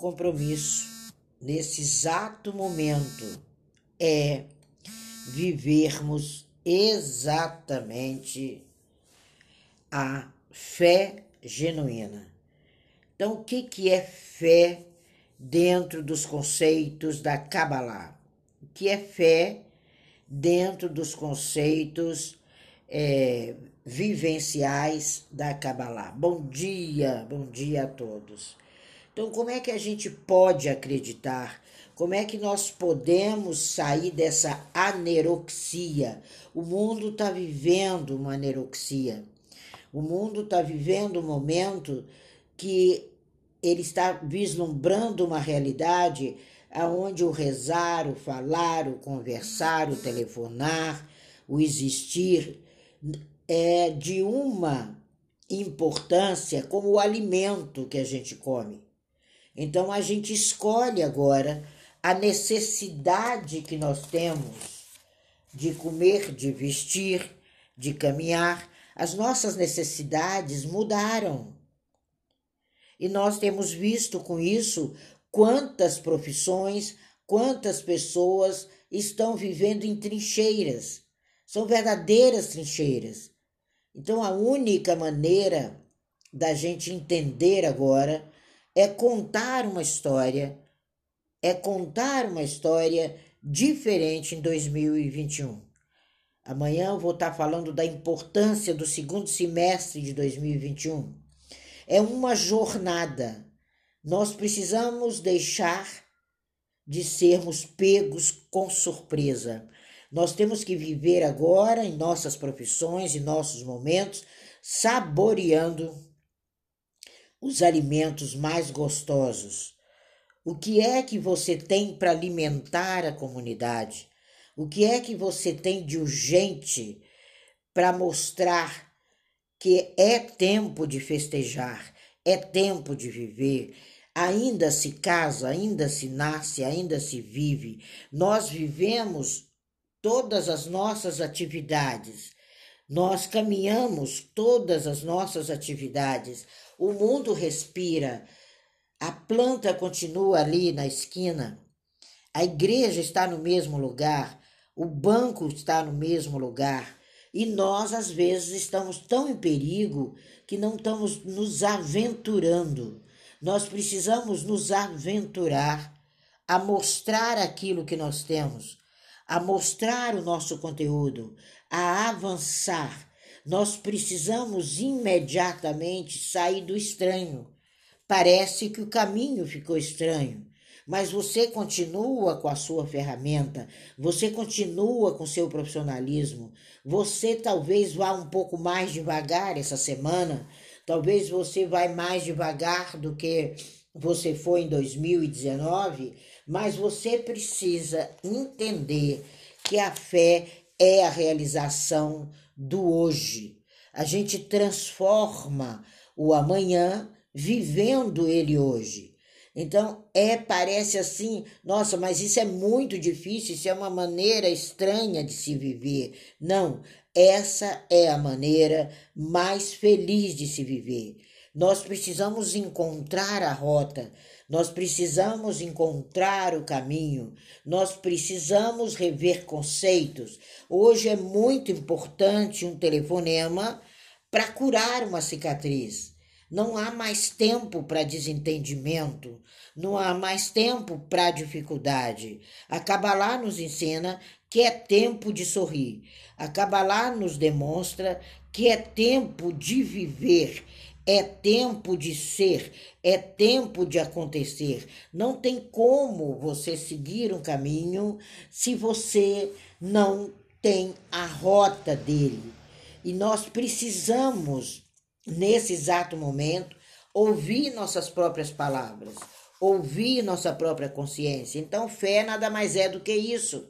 compromisso nesse exato momento é vivermos exatamente a fé genuína. Então, o que, que é fé dentro dos conceitos da Kabbalah? O que é fé dentro dos conceitos é, vivenciais da Kabbalah? Bom dia, bom dia a todos. Então, como é que a gente pode acreditar? Como é que nós podemos sair dessa aneroxia? O mundo está vivendo uma aneroxia. O mundo está vivendo um momento que ele está vislumbrando uma realidade aonde o rezar, o falar, o conversar, o telefonar, o existir é de uma importância como o alimento que a gente come. Então a gente escolhe agora a necessidade que nós temos de comer, de vestir, de caminhar. As nossas necessidades mudaram. E nós temos visto com isso quantas profissões, quantas pessoas estão vivendo em trincheiras. São verdadeiras trincheiras. Então, a única maneira da gente entender agora é contar uma história, é contar uma história diferente em 2021. Amanhã eu vou estar falando da importância do segundo semestre de 2021. É uma jornada. Nós precisamos deixar de sermos pegos com surpresa. Nós temos que viver agora em nossas profissões, em nossos momentos, saboreando os alimentos mais gostosos. O que é que você tem para alimentar a comunidade? O que é que você tem de urgente para mostrar que é tempo de festejar, é tempo de viver? Ainda se casa, ainda se nasce, ainda se vive. Nós vivemos todas as nossas atividades. Nós caminhamos todas as nossas atividades. O mundo respira. A planta continua ali na esquina. A igreja está no mesmo lugar. O banco está no mesmo lugar. E nós, às vezes, estamos tão em perigo que não estamos nos aventurando. Nós precisamos nos aventurar a mostrar aquilo que nós temos, a mostrar o nosso conteúdo, a avançar. Nós precisamos imediatamente sair do estranho. Parece que o caminho ficou estranho, mas você continua com a sua ferramenta, você continua com seu profissionalismo. Você talvez vá um pouco mais devagar essa semana, talvez você vá mais devagar do que você foi em 2019, mas você precisa entender que a fé é a realização do hoje. A gente transforma o amanhã vivendo ele hoje. Então, é, parece assim, nossa, mas isso é muito difícil, isso é uma maneira estranha de se viver. Não, essa é a maneira mais feliz de se viver. Nós precisamos encontrar a rota, nós precisamos encontrar o caminho, nós precisamos rever conceitos. Hoje é muito importante um telefonema para curar uma cicatriz. Não há mais tempo para desentendimento, não há mais tempo para dificuldade. A Kabbalah nos ensina que é tempo de sorrir. A Kabbalah nos demonstra que é tempo de viver é tempo de ser, é tempo de acontecer. Não tem como você seguir um caminho se você não tem a rota dele. E nós precisamos, nesse exato momento, ouvir nossas próprias palavras, ouvir nossa própria consciência. Então, fé nada mais é do que isso.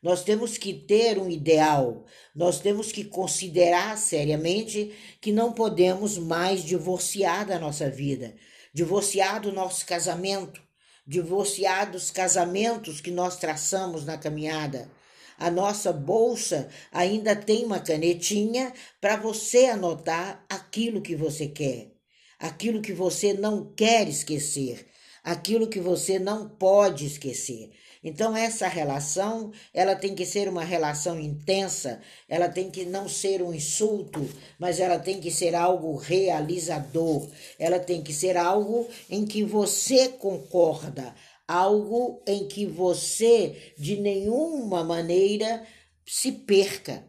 Nós temos que ter um ideal, nós temos que considerar seriamente que não podemos mais divorciar da nossa vida, divorciar do nosso casamento, divorciar dos casamentos que nós traçamos na caminhada. A nossa bolsa ainda tem uma canetinha para você anotar aquilo que você quer, aquilo que você não quer esquecer, aquilo que você não pode esquecer. Então essa relação, ela tem que ser uma relação intensa, ela tem que não ser um insulto, mas ela tem que ser algo realizador. Ela tem que ser algo em que você concorda, algo em que você de nenhuma maneira se perca.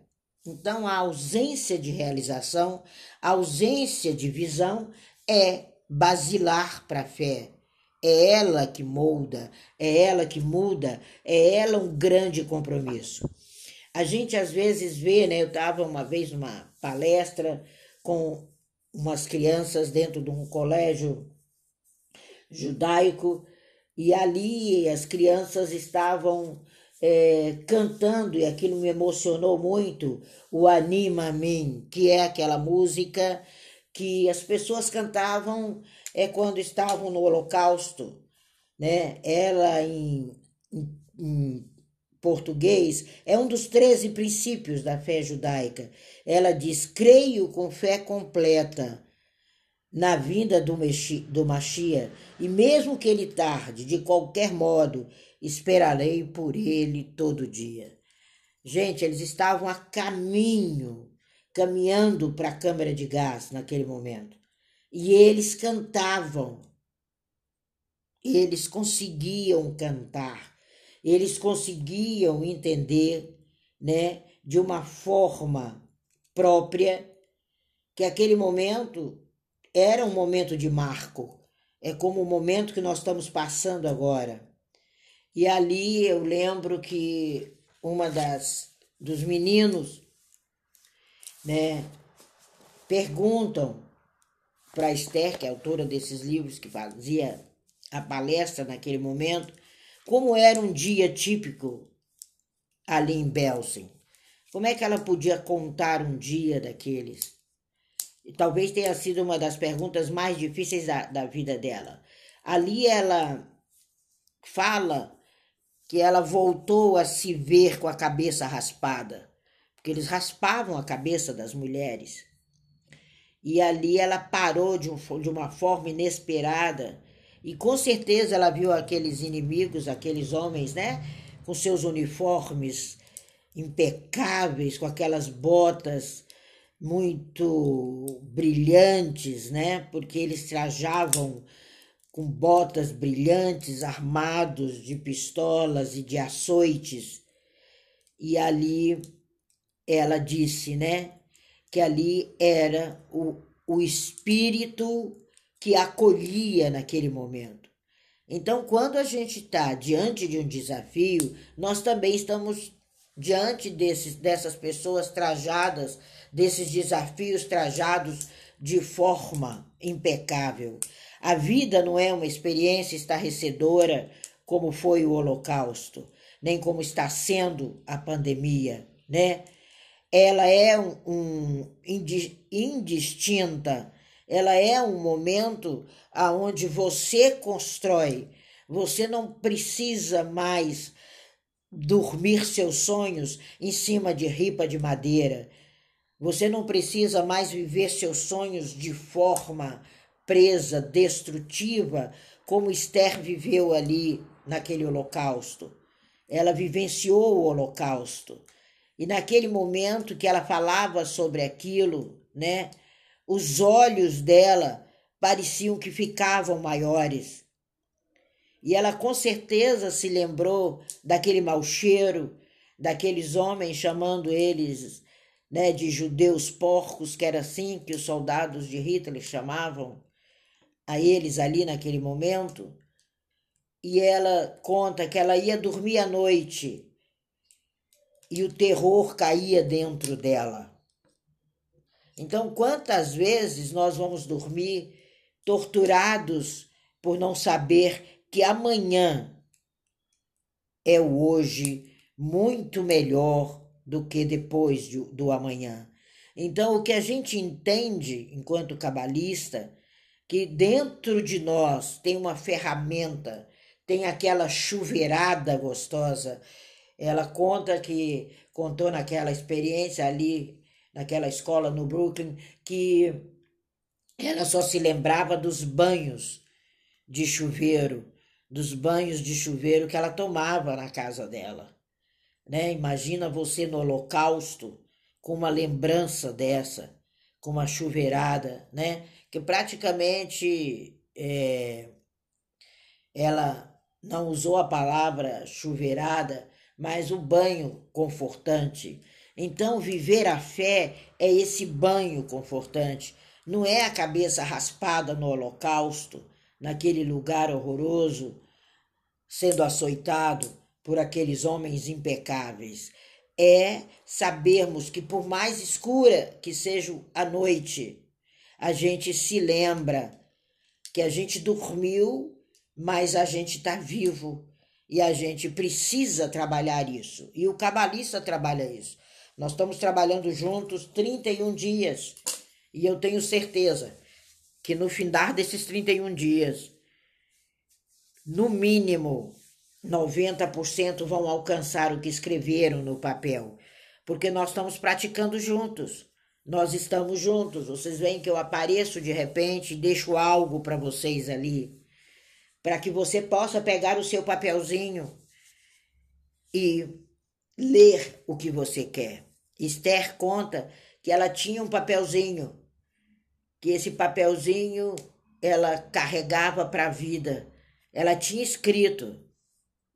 Então a ausência de realização, a ausência de visão é basilar para a fé é ela que molda, é ela que muda, é ela um grande compromisso. A gente às vezes vê, né? Eu estava uma vez numa palestra com umas crianças dentro de um colégio judaico e ali as crianças estavam é, cantando e aquilo me emocionou muito o Anima Mim, que é aquela música que as pessoas cantavam é quando estavam no Holocausto, né? Ela em, em, em português é um dos 13 princípios da fé judaica. Ela diz: creio com fé completa na vinda do, Mexi, do Machia, e mesmo que ele tarde, de qualquer modo, esperarei por ele todo dia. Gente, eles estavam a caminho, caminhando para a câmara de gás naquele momento. E eles cantavam. Eles conseguiam cantar. Eles conseguiam entender, né, de uma forma própria que aquele momento era um momento de marco. É como o momento que nós estamos passando agora. E ali eu lembro que uma das dos meninos, né, perguntam para Esther, que é autora desses livros, que fazia a palestra naquele momento, como era um dia típico ali em Belsen. Como é que ela podia contar um dia daqueles? E talvez tenha sido uma das perguntas mais difíceis da, da vida dela. Ali ela fala que ela voltou a se ver com a cabeça raspada, porque eles raspavam a cabeça das mulheres. E ali ela parou de, um, de uma forma inesperada. E com certeza ela viu aqueles inimigos, aqueles homens, né? Com seus uniformes impecáveis, com aquelas botas muito brilhantes, né? Porque eles trajavam com botas brilhantes, armados de pistolas e de açoites. E ali ela disse, né? Que ali era o, o espírito que acolhia naquele momento. Então, quando a gente está diante de um desafio, nós também estamos diante desses, dessas pessoas trajadas, desses desafios trajados de forma impecável. A vida não é uma experiência estarrecedora como foi o Holocausto, nem como está sendo a pandemia, né? Ela é um, um indistinta, ela é um momento aonde você constrói. Você não precisa mais dormir seus sonhos em cima de ripa de madeira. Você não precisa mais viver seus sonhos de forma presa, destrutiva, como Esther viveu ali naquele holocausto. Ela vivenciou o holocausto. E naquele momento que ela falava sobre aquilo, né, os olhos dela pareciam que ficavam maiores. E ela com certeza se lembrou daquele mau cheiro, daqueles homens chamando eles né, de judeus porcos, que era assim que os soldados de Hitler chamavam a eles ali naquele momento. E ela conta que ela ia dormir à noite e o terror caía dentro dela. Então, quantas vezes nós vamos dormir torturados por não saber que amanhã é o hoje muito melhor do que depois do, do amanhã. Então, o que a gente entende enquanto cabalista, que dentro de nós tem uma ferramenta, tem aquela chuveirada gostosa ela conta que contou naquela experiência ali, naquela escola no Brooklyn, que ela só se lembrava dos banhos, de chuveiro, dos banhos de chuveiro que ela tomava na casa dela. Né? Imagina você no Holocausto com uma lembrança dessa, com uma chuveirada, né? Que praticamente é, ela não usou a palavra chuveirada, mas o banho confortante. Então, viver a fé é esse banho confortante, não é a cabeça raspada no holocausto, naquele lugar horroroso, sendo açoitado por aqueles homens impecáveis. É sabermos que, por mais escura que seja a noite, a gente se lembra que a gente dormiu, mas a gente está vivo e a gente precisa trabalhar isso. E o cabalista trabalha isso. Nós estamos trabalhando juntos 31 dias e eu tenho certeza que no findar desses 31 dias, no mínimo 90% vão alcançar o que escreveram no papel, porque nós estamos praticando juntos. Nós estamos juntos. Vocês veem que eu apareço de repente e deixo algo para vocês ali, para que você possa pegar o seu papelzinho e ler o que você quer. Esther conta que ela tinha um papelzinho, que esse papelzinho ela carregava para a vida. Ela tinha escrito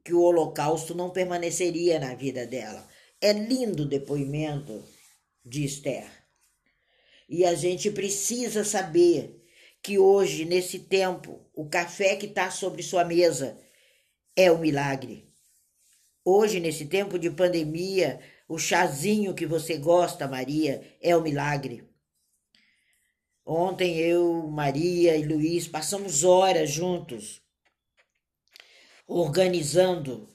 que o holocausto não permaneceria na vida dela. É lindo o depoimento de Esther. E a gente precisa saber que hoje, nesse tempo, o café que está sobre sua mesa é o milagre. Hoje, nesse tempo de pandemia, o chazinho que você gosta, Maria, é o milagre. Ontem eu, Maria e Luiz passamos horas juntos organizando,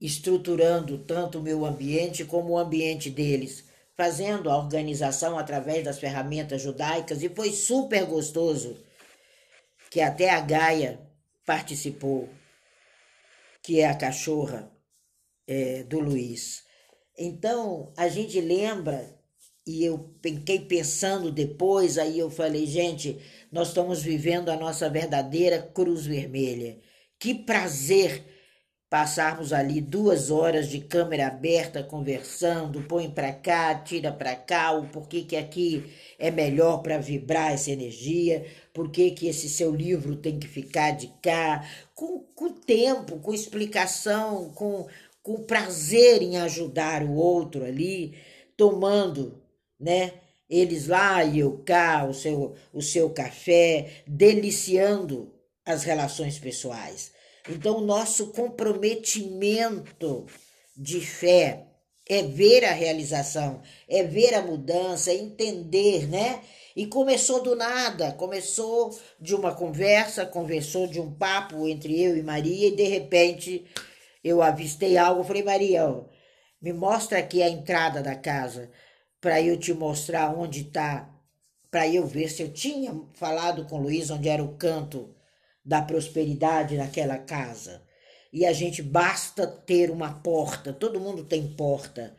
estruturando tanto o meu ambiente como o ambiente deles, fazendo a organização através das ferramentas judaicas e foi super gostoso que até a Gaia participou, que é a cachorra é, do Luiz. Então a gente lembra e eu fiquei pensando depois, aí eu falei, gente, nós estamos vivendo a nossa verdadeira cruz vermelha. Que prazer passarmos ali duas horas de câmera aberta conversando, põe para cá, tira para cá, o porquê que aqui é melhor para vibrar essa energia, porquê que esse seu livro tem que ficar de cá, com, com tempo, com explicação, com, com prazer em ajudar o outro ali, tomando, né? Eles lá e eu cá, o seu, o seu café, deliciando as relações pessoais. Então, nosso comprometimento de fé é ver a realização, é ver a mudança, é entender, né? E começou do nada, começou de uma conversa, conversou de um papo entre eu e Maria, e de repente eu avistei algo. Falei, Maria, ó, me mostra aqui a entrada da casa, para eu te mostrar onde está, para eu ver se eu tinha falado com o Luiz onde era o canto da prosperidade naquela casa. E a gente basta ter uma porta, todo mundo tem porta.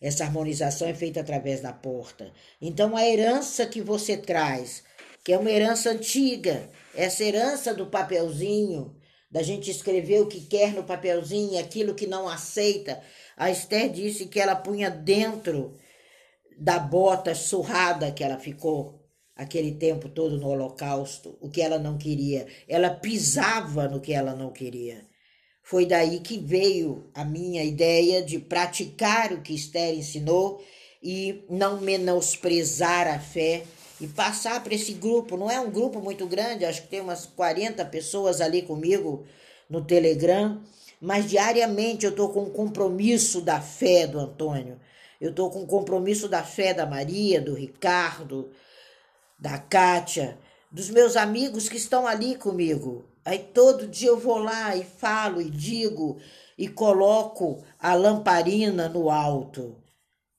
Essa harmonização é feita através da porta. Então a herança que você traz, que é uma herança antiga, essa herança do papelzinho, da gente escrever o que quer no papelzinho, aquilo que não aceita. A Esther disse que ela punha dentro da bota surrada que ela ficou aquele tempo todo no Holocausto, o que ela não queria. Ela pisava no que ela não queria. Foi daí que veio a minha ideia de praticar o que Esther ensinou e não menosprezar a fé e passar para esse grupo. Não é um grupo muito grande, acho que tem umas 40 pessoas ali comigo no Telegram, mas diariamente eu estou com o compromisso da fé do Antônio. Eu estou com o compromisso da fé da Maria, do Ricardo, da Kátia, dos meus amigos que estão ali comigo. Aí todo dia eu vou lá e falo e digo e coloco a lamparina no alto.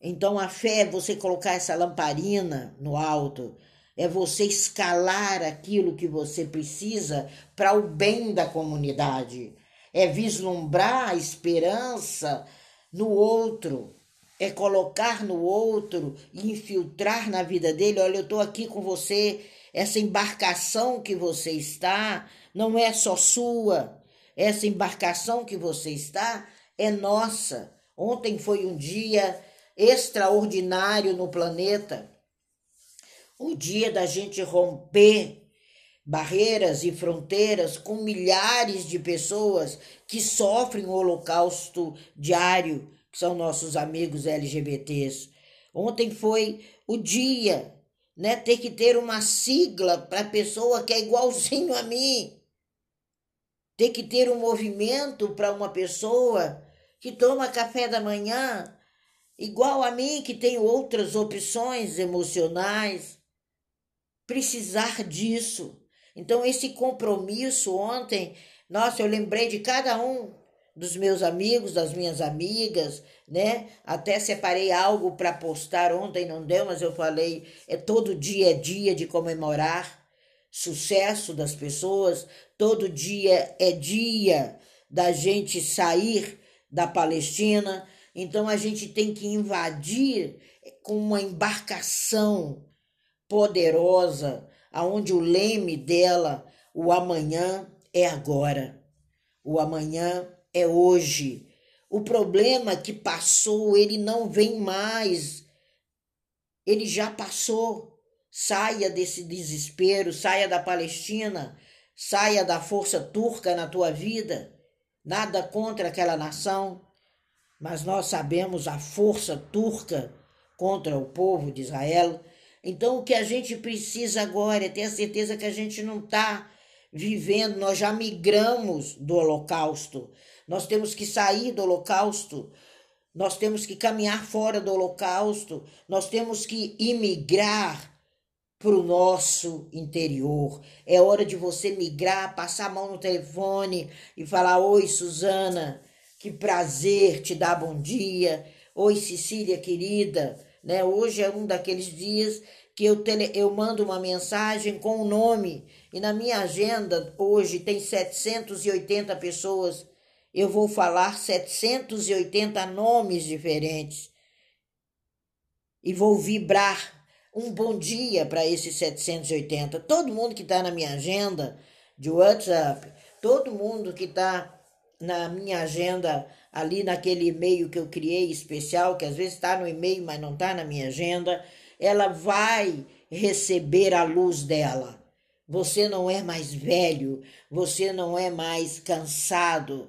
Então a fé é você colocar essa lamparina no alto, é você escalar aquilo que você precisa para o bem da comunidade, é vislumbrar a esperança no outro, é colocar no outro e infiltrar na vida dele. Olha, eu estou aqui com você Essa embarcação que você está não é só sua. Essa embarcação que você está é nossa. Ontem foi um dia extraordinário no planeta. O dia da gente romper barreiras e fronteiras com milhares de pessoas que sofrem o holocausto diário, são nossos amigos LGBTs. Ontem foi o dia, né? Ter que ter uma sigla para pessoa que é igualzinho a mim. Ter que ter um movimento para uma pessoa que toma café da manhã igual a mim, que tem outras opções emocionais. Precisar disso. Então, esse compromisso ontem, nossa, eu lembrei de cada um dos meus amigos, das minhas amigas, né? Até separei algo para postar ontem, não deu, mas eu falei, é todo dia é dia de comemorar sucesso das pessoas, todo dia é dia da gente sair da Palestina. Então a gente tem que invadir com uma embarcação poderosa aonde o leme dela, o amanhã é agora, o amanhã é hoje. O problema que passou, ele não vem mais. Ele já passou. Saia desse desespero, saia da Palestina, saia da força turca na tua vida. Nada contra aquela nação, mas nós sabemos a força turca contra o povo de Israel então, o que a gente precisa agora é ter a certeza que a gente não está vivendo, nós já migramos do Holocausto. Nós temos que sair do Holocausto. Nós temos que caminhar fora do Holocausto. Nós temos que imigrar para o nosso interior. É hora de você migrar, passar a mão no telefone e falar: Oi, Suzana, que prazer te dar bom dia. Oi, Cecília, querida né? Hoje é um daqueles dias que eu, tele, eu mando uma mensagem com o nome e na minha agenda hoje tem 780 pessoas. Eu vou falar 780 nomes diferentes e vou vibrar um bom dia para esses 780. Todo mundo que está na minha agenda de WhatsApp, todo mundo que está na minha agenda ali naquele e-mail que eu criei especial, que às vezes está no e-mail, mas não está na minha agenda, ela vai receber a luz dela. Você não é mais velho, você não é mais cansado.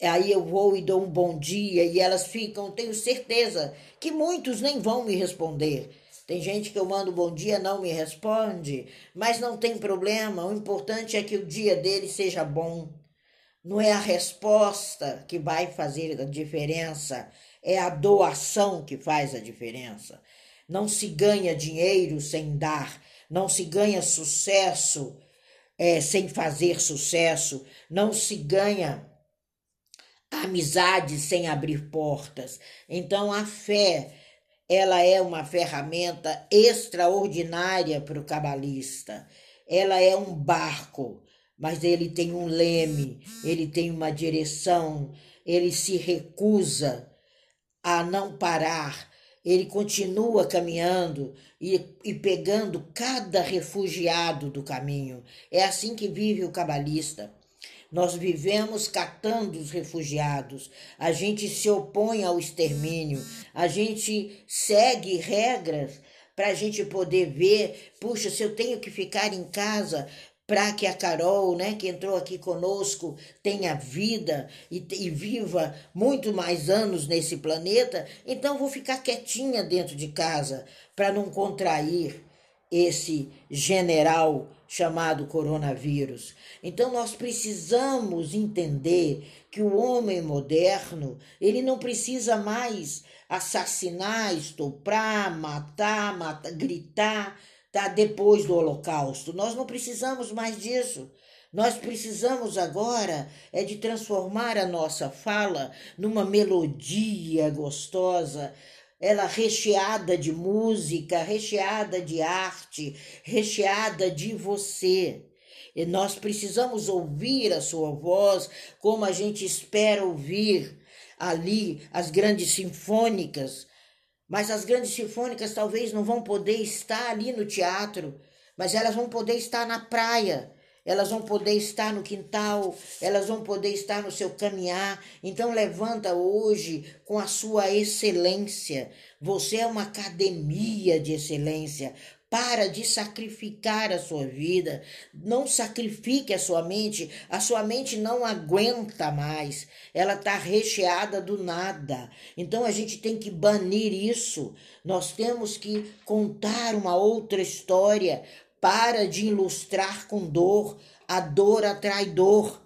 Aí eu vou e dou um bom dia e elas ficam, tenho certeza que muitos nem vão me responder. Tem gente que eu mando bom dia, não me responde, mas não tem problema. O importante é que o dia dele seja bom. Não é a resposta que vai fazer a diferença, é a doação que faz a diferença. Não se ganha dinheiro sem dar, não se ganha sucesso é, sem fazer sucesso, não se ganha amizade sem abrir portas. Então a fé, ela é uma ferramenta extraordinária para o cabalista. Ela é um barco mas ele tem um leme, ele tem uma direção, ele se recusa a não parar, ele continua caminhando e, e pegando cada refugiado do caminho. É assim que vive o cabalista. Nós vivemos catando os refugiados, a gente se opõe ao extermínio, a gente segue regras para a gente poder ver, puxa, se eu tenho que ficar em casa para que a Carol, né, que entrou aqui conosco, tenha vida e, e, viva muito mais anos nesse planeta, então vou ficar quietinha dentro de casa para não contrair esse general chamado coronavírus. Então nós precisamos entender que o homem moderno, ele não precisa mais assassinar, estuprar, matar, matar gritar, tá depois do Holocausto. Nós não precisamos mais disso. Nós precisamos agora é de transformar a nossa fala numa melodia gostosa, ela recheada de música, recheada de arte, recheada de você. E nós precisamos ouvir a sua voz como a gente espera ouvir ali as grandes sinfônicas mas as grandes sinfônicas talvez não vão poder estar ali no teatro, mas elas vão poder estar na praia, elas vão poder estar no quintal, elas vão poder estar no seu caminhar. Então levanta hoje com a sua excelência. Você é uma academia de excelência. Para de sacrificar a sua vida. Não sacrifique a sua mente. A sua mente não aguenta mais. Ela está recheada do nada. Então a gente tem que banir isso. Nós temos que contar uma outra história. Para de ilustrar com dor. A dor atrai dor.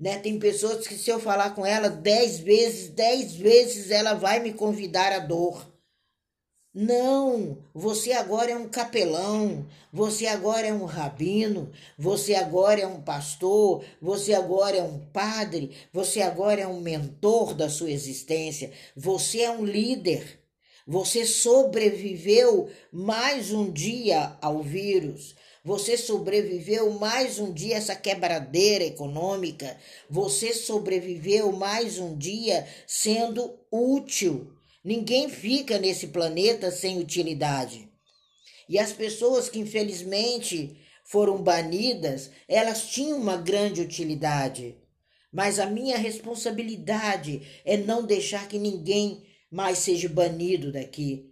Né? Tem pessoas que, se eu falar com ela dez vezes, dez vezes ela vai me convidar a dor. Não, você agora é um capelão, você agora é um rabino, você agora é um pastor, você agora é um padre, você agora é um mentor da sua existência, você é um líder. Você sobreviveu mais um dia ao vírus. Você sobreviveu mais um dia a essa quebradeira econômica. Você sobreviveu mais um dia sendo útil. Ninguém fica nesse planeta sem utilidade. E as pessoas que infelizmente foram banidas, elas tinham uma grande utilidade. Mas a minha responsabilidade é não deixar que ninguém mais seja banido daqui.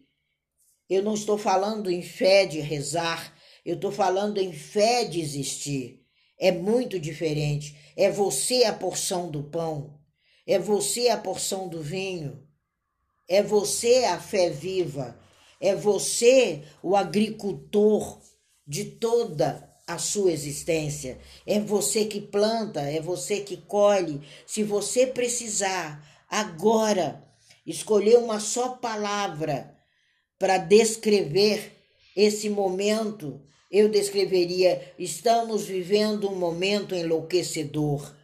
Eu não estou falando em fé de rezar, eu estou falando em fé de existir. É muito diferente. É você a porção do pão, é você a porção do vinho. É você a fé viva, é você o agricultor de toda a sua existência. É você que planta, é você que colhe. Se você precisar agora escolher uma só palavra para descrever esse momento, eu descreveria: estamos vivendo um momento enlouquecedor.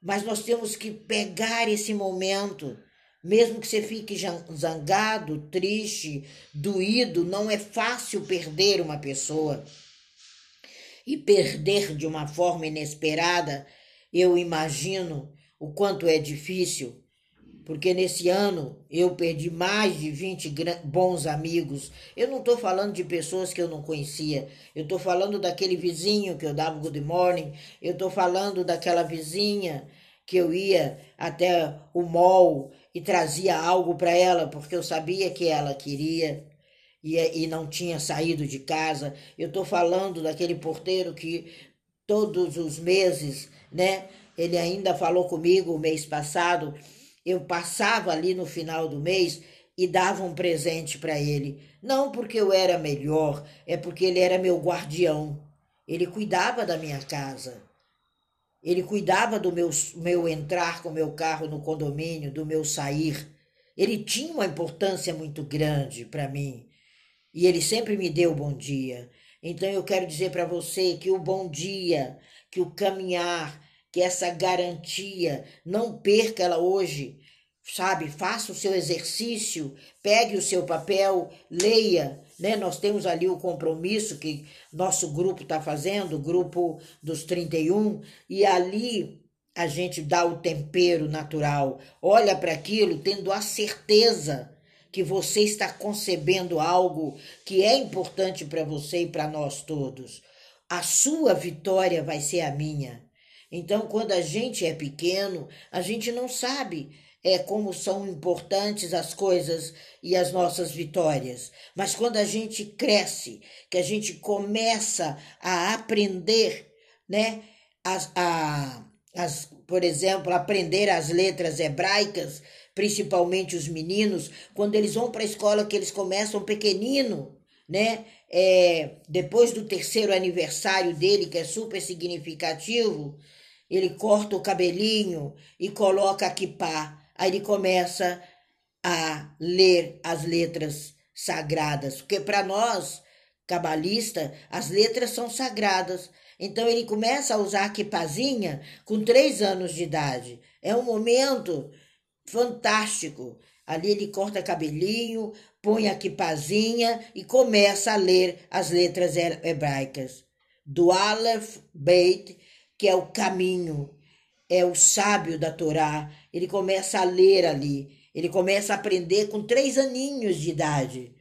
Mas nós temos que pegar esse momento mesmo que você fique zangado, triste, doído, não é fácil perder uma pessoa. E perder de uma forma inesperada, eu imagino o quanto é difícil, porque nesse ano eu perdi mais de 20 bons amigos. Eu não estou falando de pessoas que eu não conhecia, eu estou falando daquele vizinho que eu dava good morning, eu estou falando daquela vizinha que eu ia até o mall e trazia algo para ela, porque eu sabia que ela queria e, e não tinha saído de casa. Eu estou falando daquele porteiro que todos os meses, né? Ele ainda falou comigo o mês passado. Eu passava ali no final do mês e dava um presente para ele. Não porque eu era melhor, é porque ele era meu guardião. Ele cuidava da minha casa. Ele cuidava do meu, meu entrar com meu carro no condomínio, do meu sair. Ele tinha uma importância muito grande para mim. E ele sempre me deu bom dia. Então eu quero dizer para você que o bom dia, que o caminhar, que essa garantia, não perca ela hoje. Sabe, faça o seu exercício, pegue o seu papel, leia, né? Nós temos ali o compromisso que nosso grupo está fazendo, o grupo dos 31, e ali a gente dá o tempero natural, olha para aquilo tendo a certeza que você está concebendo algo que é importante para você e para nós todos. A sua vitória vai ser a minha. Então, quando a gente é pequeno, a gente não sabe é como são importantes as coisas e as nossas vitórias. Mas quando a gente cresce, que a gente começa a aprender, né, as, a, as, por exemplo, aprender as letras hebraicas, principalmente os meninos, quando eles vão para a escola, que eles começam pequenino, né? É, depois do terceiro aniversário dele, que é super significativo, ele corta o cabelinho e coloca a kippah Aí ele começa a ler as letras sagradas, porque para nós, cabalistas, as letras são sagradas. Então ele começa a usar a quipazinha com três anos de idade. É um momento fantástico. Ali ele corta cabelinho, põe a quipazinha e começa a ler as letras hebraicas. Do Aleph Beit, que é o caminho, é o sábio da Torá. Ele começa a ler ali. Ele começa a aprender com três aninhos de idade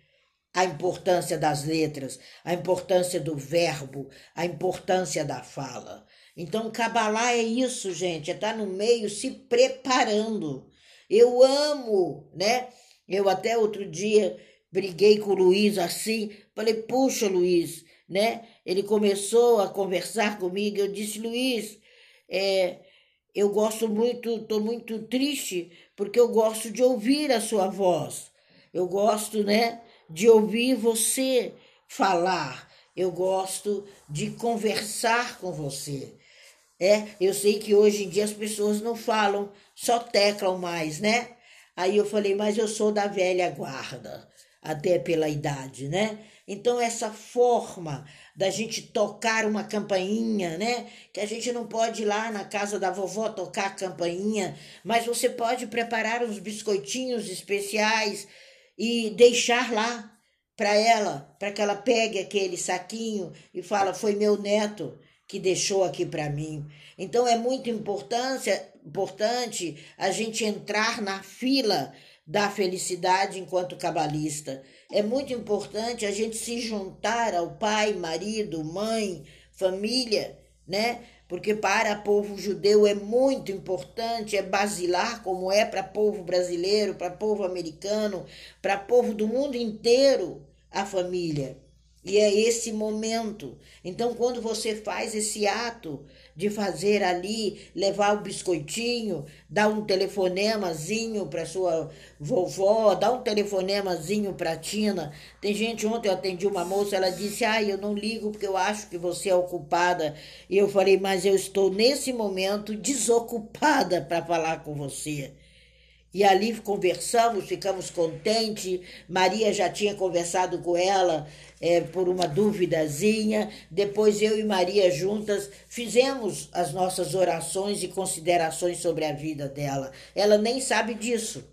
a importância das letras, a importância do verbo, a importância da fala. Então, Kabbalah é isso, gente, é estar tá no meio se preparando. Eu amo, né? Eu até outro dia briguei com o Luiz assim, falei, puxa, Luiz, né? Ele começou a conversar comigo, eu disse, Luiz, é, eu gosto muito, estou muito triste, porque eu gosto de ouvir a sua voz. Eu gosto, né, de ouvir você falar. Eu gosto de conversar com você. É, eu sei que hoje em dia as pessoas não falam, só teclam mais, né? Aí eu falei, mas eu sou da velha guarda, até pela idade, né? Então essa forma da gente tocar uma campainha, né? Que a gente não pode ir lá na casa da vovó tocar a campainha, mas você pode preparar uns biscoitinhos especiais e deixar lá para ela, para que ela pegue aquele saquinho e fala: "Foi meu neto que deixou aqui para mim". Então é muito importante, importante a gente entrar na fila da felicidade enquanto cabalista. É muito importante a gente se juntar ao pai, marido, mãe, família, né? Porque para povo judeu é muito importante, é basilar, como é para povo brasileiro, para povo americano, para povo do mundo inteiro, a família. E é esse momento. Então, quando você faz esse ato de fazer ali, levar o biscoitinho, dar um telefonemazinho para sua vovó, dar um telefonemazinho para Tina. Tem gente, ontem eu atendi uma moça, ela disse: "Ah, eu não ligo porque eu acho que você é ocupada". E eu falei: "Mas eu estou nesse momento desocupada para falar com você". E ali conversamos, ficamos contentes. Maria já tinha conversado com ela é, por uma duvidazinha. Depois eu e Maria juntas fizemos as nossas orações e considerações sobre a vida dela. Ela nem sabe disso.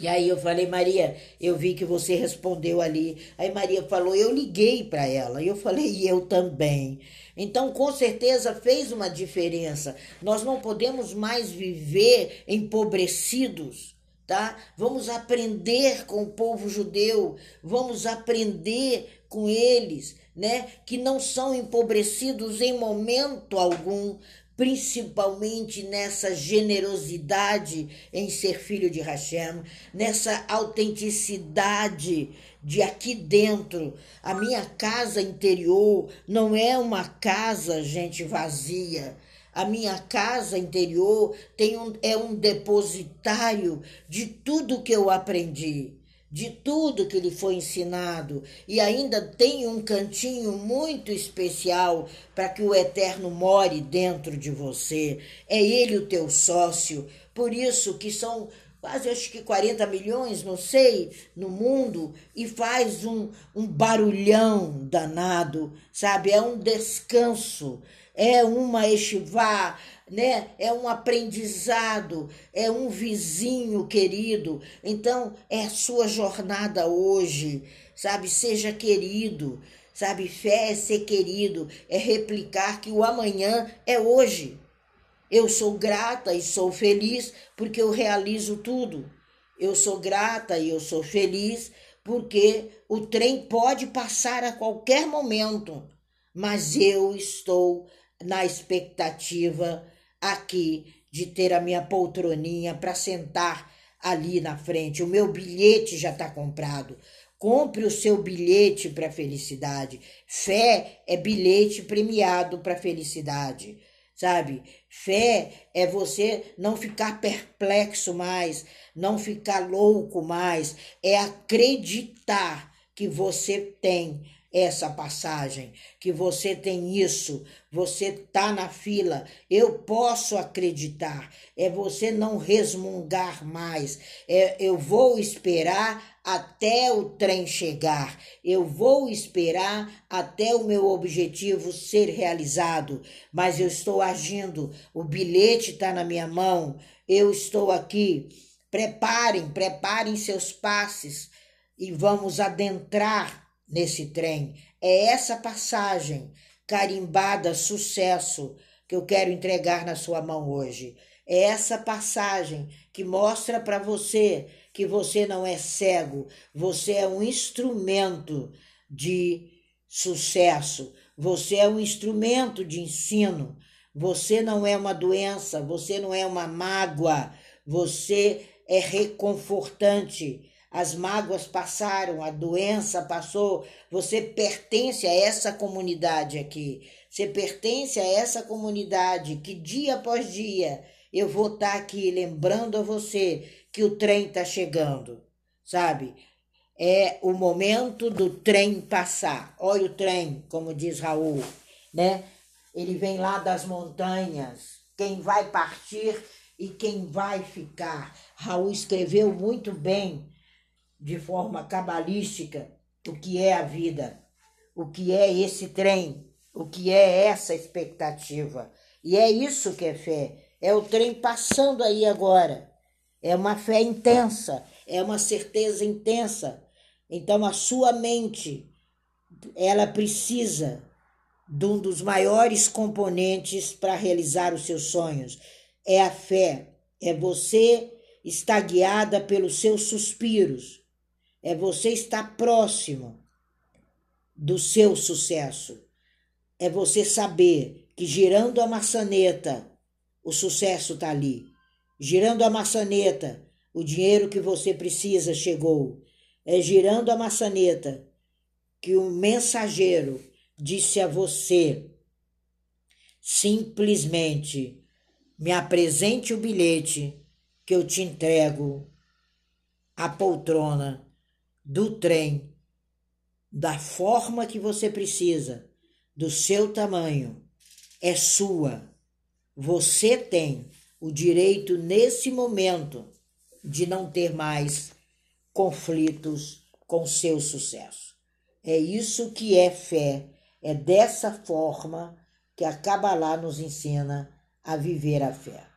E aí eu falei, Maria, eu vi que você respondeu ali. Aí Maria falou, eu liguei para ela. E eu falei, e eu também. Então, com certeza fez uma diferença. Nós não podemos mais viver empobrecidos tá? Vamos aprender com o povo judeu, vamos aprender com eles, né? Que não são empobrecidos em momento algum, principalmente nessa generosidade em ser filho de Hashem, nessa autenticidade de aqui dentro. A minha casa interior não é uma casa, gente, vazia a minha casa interior tem um, é um depositário de tudo que eu aprendi, de tudo que lhe foi ensinado, e ainda tem um cantinho muito especial para que o Eterno more dentro de você. É ele o teu sócio. Por isso que são quase acho que 40 milhões, não sei, no mundo, e faz um, um barulhão danado, sabe? É um descanso é uma estivá, né? É um aprendizado, é um vizinho querido. Então, é a sua jornada hoje, sabe? Seja querido, sabe? Fé é ser querido, é replicar que o amanhã é hoje. Eu sou grata e sou feliz porque eu realizo tudo. Eu sou grata e eu sou feliz porque o trem pode passar a qualquer momento, mas eu estou na expectativa aqui de ter a minha poltroninha para sentar ali na frente. O meu bilhete já está comprado. Compre o seu bilhete para a felicidade. Fé é bilhete premiado para a felicidade, sabe? Fé é você não ficar perplexo mais, não ficar louco mais, é acreditar que você tem essa passagem, que você tem isso, você tá na fila, eu posso acreditar. É você não resmungar mais. É, eu vou esperar até o trem chegar. Eu vou esperar até o meu objetivo ser realizado, mas eu estou agindo. O bilhete está na minha mão. Eu estou aqui. Preparem, preparem seus passes e vamos adentrar nesse trem. É essa passagem carimbada sucesso que eu quero entregar na sua mão hoje. É essa passagem que mostra para você que você não é cego, você é um instrumento de sucesso, você é um instrumento de ensino, você não é uma doença, você não é uma mágoa, você é reconfortante. As mágoas passaram, a doença passou, você pertence a essa comunidade aqui. Você pertence a essa comunidade que dia após dia eu vou estar tá aqui lembrando a você que o trem está chegando, sabe? É o momento do trem passar. Olha o trem, como diz Raul, né? Ele vem lá das montanhas. Quem vai partir e quem vai ficar. Raul escreveu muito bem, de forma cabalística, o que é a vida, o que é esse trem, o que é essa expectativa. E é isso que é fé. É o trem passando aí agora. É uma fé intensa, é uma certeza intensa. Então a sua mente, ela precisa de um dos maiores componentes para realizar os seus sonhos. É a fé. É você estar guiada pelos seus suspiros. É você estar próximo do seu sucesso. É você saber que girando a maçaneta, o sucesso está ali. Girando a maçaneta, o dinheiro que você precisa chegou. É girando a maçaneta que o mensageiro disse a você: simplesmente me apresente o bilhete que eu te entrego a poltrona do trem da forma que você precisa, do seu tamanho, é sua. Você tem o direito, nesse momento, de não ter mais conflitos com seu sucesso. É isso que é fé, é dessa forma que a Kabbalah nos ensina a viver a fé.